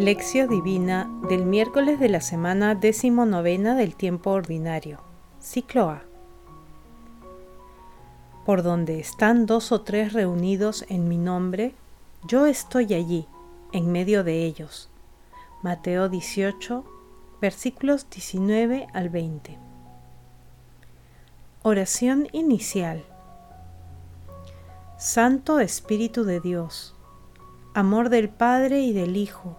Lección Divina del miércoles de la semana decimonovena del tiempo ordinario. Ciclo A. Por donde están dos o tres reunidos en mi nombre, yo estoy allí, en medio de ellos. Mateo 18, versículos 19 al 20. Oración inicial. Santo Espíritu de Dios, amor del Padre y del Hijo,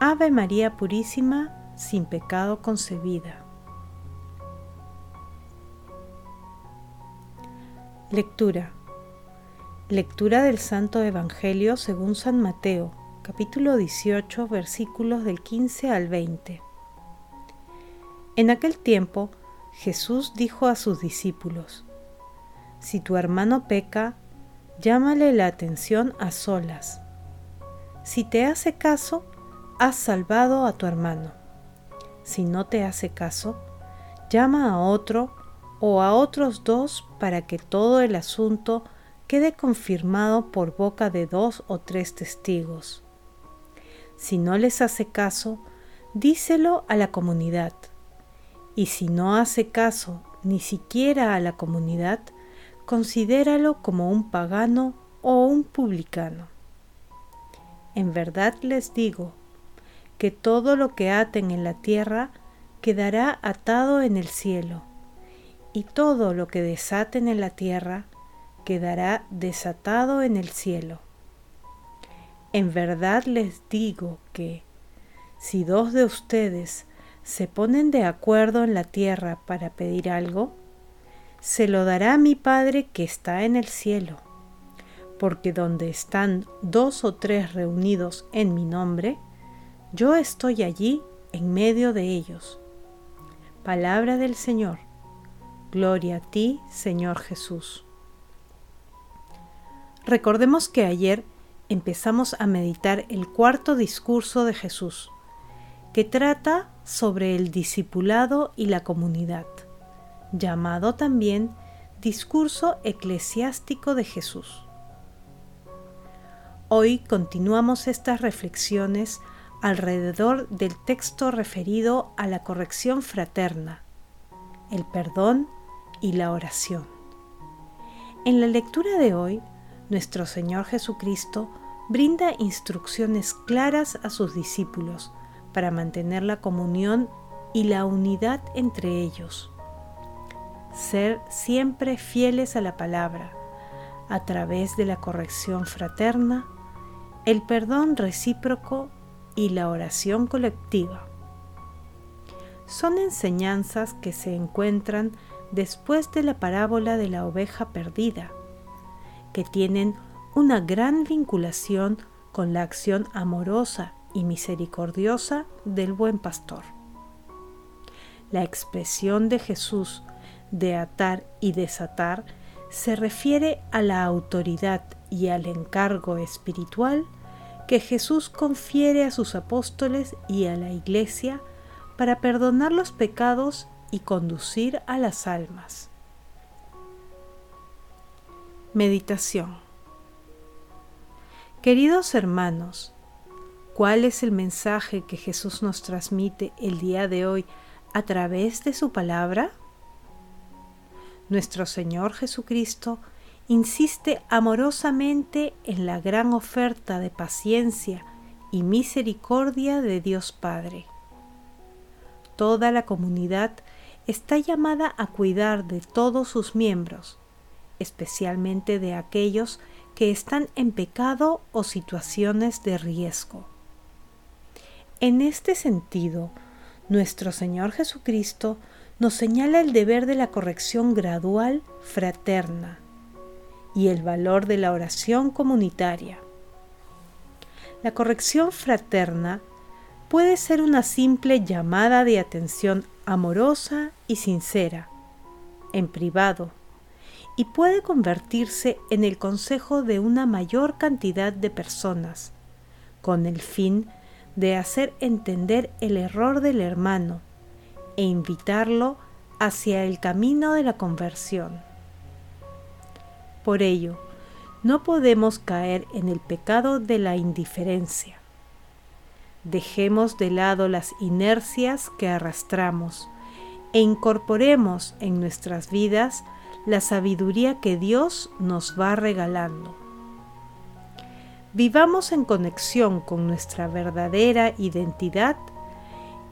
Ave María Purísima, sin pecado concebida. Lectura. Lectura del Santo Evangelio según San Mateo, capítulo 18, versículos del 15 al 20. En aquel tiempo, Jesús dijo a sus discípulos, Si tu hermano peca, llámale la atención a solas. Si te hace caso, has salvado a tu hermano. Si no te hace caso, llama a otro o a otros dos para que todo el asunto quede confirmado por boca de dos o tres testigos. Si no les hace caso, díselo a la comunidad. Y si no hace caso ni siquiera a la comunidad, considéralo como un pagano o un publicano. En verdad les digo, que todo lo que aten en la tierra quedará atado en el cielo, y todo lo que desaten en la tierra quedará desatado en el cielo. En verdad les digo que, si dos de ustedes se ponen de acuerdo en la tierra para pedir algo, se lo dará mi Padre que está en el cielo, porque donde están dos o tres reunidos en mi nombre, yo estoy allí en medio de ellos. Palabra del Señor. Gloria a ti, Señor Jesús. Recordemos que ayer empezamos a meditar el cuarto discurso de Jesús, que trata sobre el discipulado y la comunidad, llamado también discurso eclesiástico de Jesús. Hoy continuamos estas reflexiones alrededor del texto referido a la corrección fraterna, el perdón y la oración. En la lectura de hoy, nuestro Señor Jesucristo brinda instrucciones claras a sus discípulos para mantener la comunión y la unidad entre ellos. Ser siempre fieles a la palabra, a través de la corrección fraterna, el perdón recíproco y la oración colectiva. Son enseñanzas que se encuentran después de la parábola de la oveja perdida, que tienen una gran vinculación con la acción amorosa y misericordiosa del buen pastor. La expresión de Jesús de atar y desatar se refiere a la autoridad y al encargo espiritual que Jesús confiere a sus apóstoles y a la Iglesia para perdonar los pecados y conducir a las almas. Meditación Queridos hermanos, ¿cuál es el mensaje que Jesús nos transmite el día de hoy a través de su palabra? Nuestro Señor Jesucristo insiste amorosamente en la gran oferta de paciencia y misericordia de Dios Padre. Toda la comunidad está llamada a cuidar de todos sus miembros, especialmente de aquellos que están en pecado o situaciones de riesgo. En este sentido, nuestro Señor Jesucristo nos señala el deber de la corrección gradual fraterna y el valor de la oración comunitaria. La corrección fraterna puede ser una simple llamada de atención amorosa y sincera, en privado, y puede convertirse en el consejo de una mayor cantidad de personas, con el fin de hacer entender el error del hermano e invitarlo hacia el camino de la conversión. Por ello, no podemos caer en el pecado de la indiferencia. Dejemos de lado las inercias que arrastramos e incorporemos en nuestras vidas la sabiduría que Dios nos va regalando. Vivamos en conexión con nuestra verdadera identidad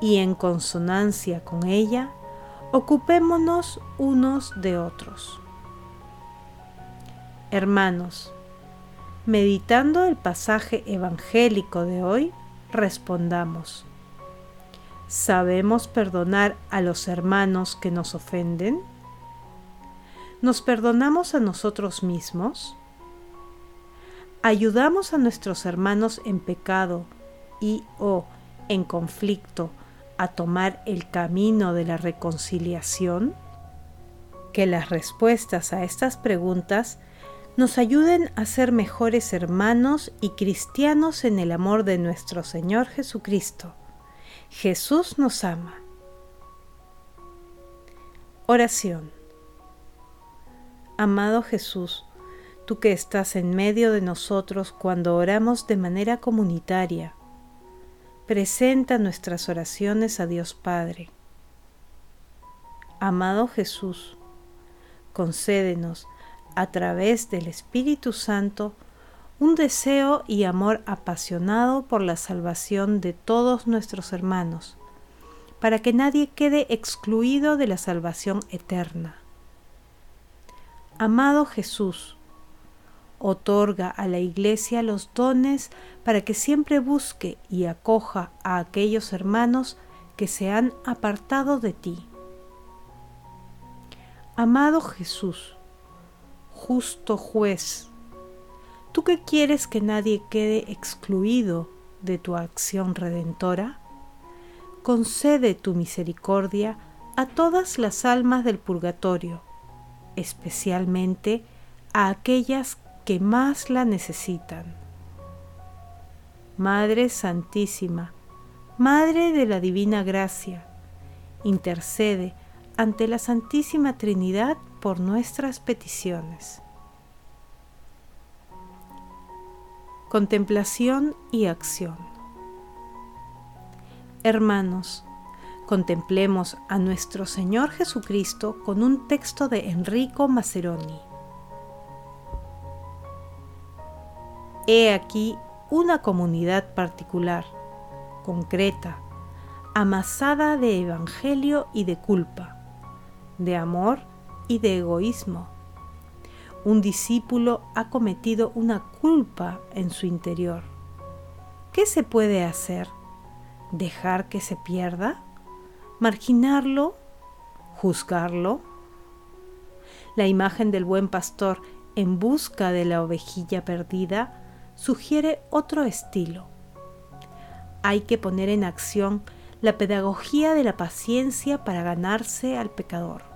y en consonancia con ella, ocupémonos unos de otros. Hermanos, meditando el pasaje evangélico de hoy, respondamos, ¿sabemos perdonar a los hermanos que nos ofenden? ¿Nos perdonamos a nosotros mismos? ¿Ayudamos a nuestros hermanos en pecado y o en conflicto a tomar el camino de la reconciliación? Que las respuestas a estas preguntas nos ayuden a ser mejores hermanos y cristianos en el amor de nuestro Señor Jesucristo. Jesús nos ama. Oración. Amado Jesús, tú que estás en medio de nosotros cuando oramos de manera comunitaria, presenta nuestras oraciones a Dios Padre. Amado Jesús, concédenos a través del Espíritu Santo un deseo y amor apasionado por la salvación de todos nuestros hermanos, para que nadie quede excluido de la salvación eterna. Amado Jesús, otorga a la Iglesia los dones para que siempre busque y acoja a aquellos hermanos que se han apartado de ti. Amado Jesús, justo juez, ¿tú que quieres que nadie quede excluido de tu acción redentora? Concede tu misericordia a todas las almas del purgatorio, especialmente a aquellas que más la necesitan. Madre Santísima, Madre de la Divina Gracia, intercede ante la Santísima Trinidad por nuestras peticiones. Contemplación y acción. Hermanos, contemplemos a nuestro Señor Jesucristo con un texto de Enrico Maceroni. He aquí una comunidad particular, concreta, amasada de evangelio y de culpa, de amor y de egoísmo. Un discípulo ha cometido una culpa en su interior. ¿Qué se puede hacer? ¿Dejar que se pierda? ¿Marginarlo? ¿Juzgarlo? La imagen del buen pastor en busca de la ovejilla perdida sugiere otro estilo. Hay que poner en acción la pedagogía de la paciencia para ganarse al pecador.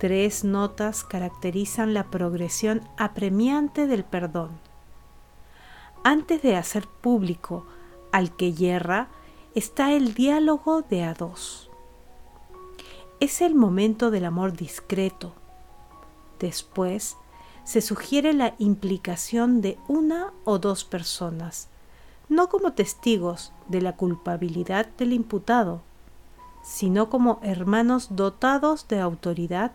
Tres notas caracterizan la progresión apremiante del perdón. Antes de hacer público al que yerra está el diálogo de a dos. Es el momento del amor discreto. Después se sugiere la implicación de una o dos personas, no como testigos de la culpabilidad del imputado, sino como hermanos dotados de autoridad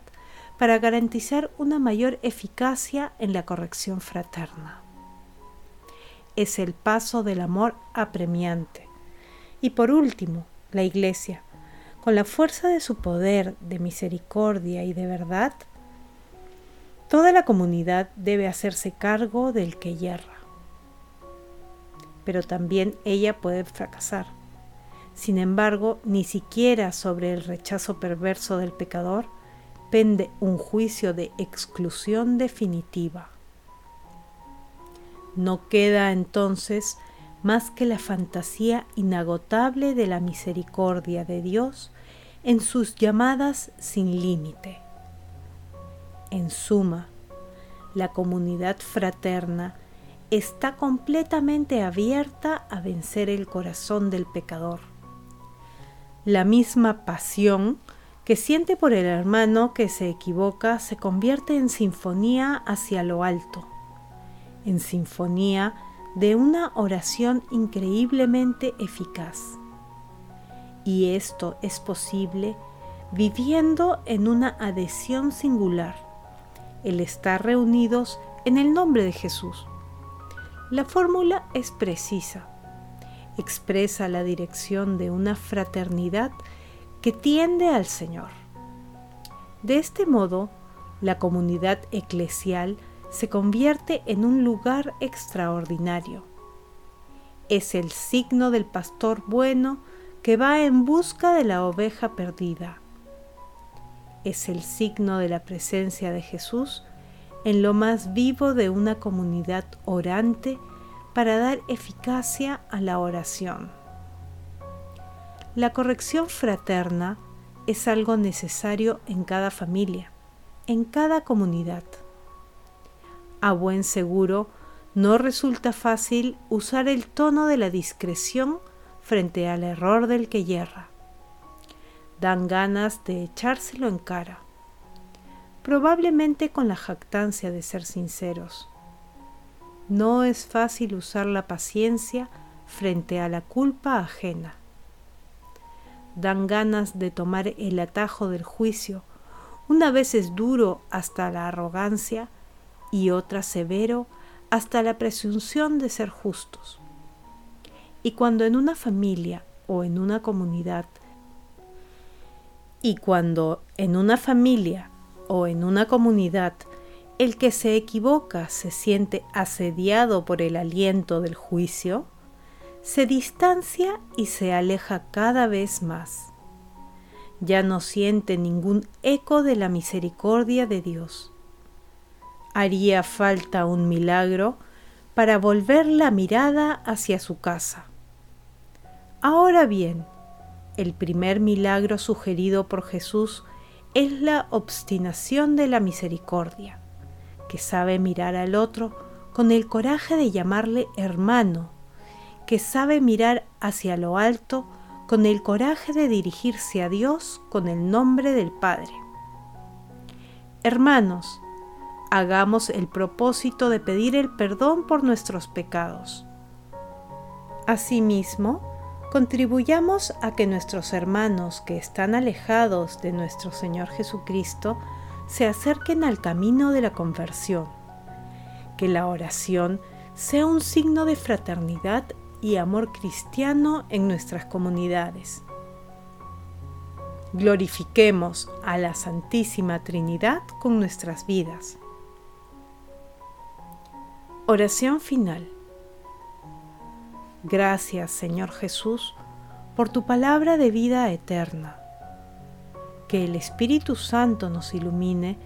para garantizar una mayor eficacia en la corrección fraterna. Es el paso del amor apremiante. Y por último, la Iglesia, con la fuerza de su poder de misericordia y de verdad, Toda la comunidad debe hacerse cargo del que yerra, pero también ella puede fracasar. Sin embargo, ni siquiera sobre el rechazo perverso del pecador pende un juicio de exclusión definitiva. No queda entonces más que la fantasía inagotable de la misericordia de Dios en sus llamadas sin límite. En suma, la comunidad fraterna está completamente abierta a vencer el corazón del pecador. La misma pasión que siente por el hermano que se equivoca se convierte en sinfonía hacia lo alto, en sinfonía de una oración increíblemente eficaz. Y esto es posible viviendo en una adhesión singular, el estar reunidos en el nombre de Jesús. La fórmula es precisa, expresa la dirección de una fraternidad que tiende al Señor. De este modo, la comunidad eclesial se convierte en un lugar extraordinario. Es el signo del pastor bueno que va en busca de la oveja perdida. Es el signo de la presencia de Jesús en lo más vivo de una comunidad orante para dar eficacia a la oración. La corrección fraterna es algo necesario en cada familia, en cada comunidad. A buen seguro, no resulta fácil usar el tono de la discreción frente al error del que yerra. Dan ganas de echárselo en cara, probablemente con la jactancia de ser sinceros. No es fácil usar la paciencia frente a la culpa ajena dan ganas de tomar el atajo del juicio, una vez es duro hasta la arrogancia y otra severo hasta la presunción de ser justos. Y cuando en una familia o en una comunidad, y cuando en una familia o en una comunidad el que se equivoca se siente asediado por el aliento del juicio, se distancia y se aleja cada vez más. Ya no siente ningún eco de la misericordia de Dios. Haría falta un milagro para volver la mirada hacia su casa. Ahora bien, el primer milagro sugerido por Jesús es la obstinación de la misericordia, que sabe mirar al otro con el coraje de llamarle hermano que sabe mirar hacia lo alto con el coraje de dirigirse a Dios con el nombre del Padre. Hermanos, hagamos el propósito de pedir el perdón por nuestros pecados. Asimismo, contribuyamos a que nuestros hermanos que están alejados de nuestro Señor Jesucristo se acerquen al camino de la conversión, que la oración sea un signo de fraternidad y amor cristiano en nuestras comunidades. Glorifiquemos a la Santísima Trinidad con nuestras vidas. Oración final. Gracias Señor Jesús por tu palabra de vida eterna. Que el Espíritu Santo nos ilumine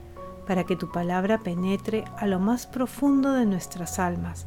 para que tu palabra penetre a lo más profundo de nuestras almas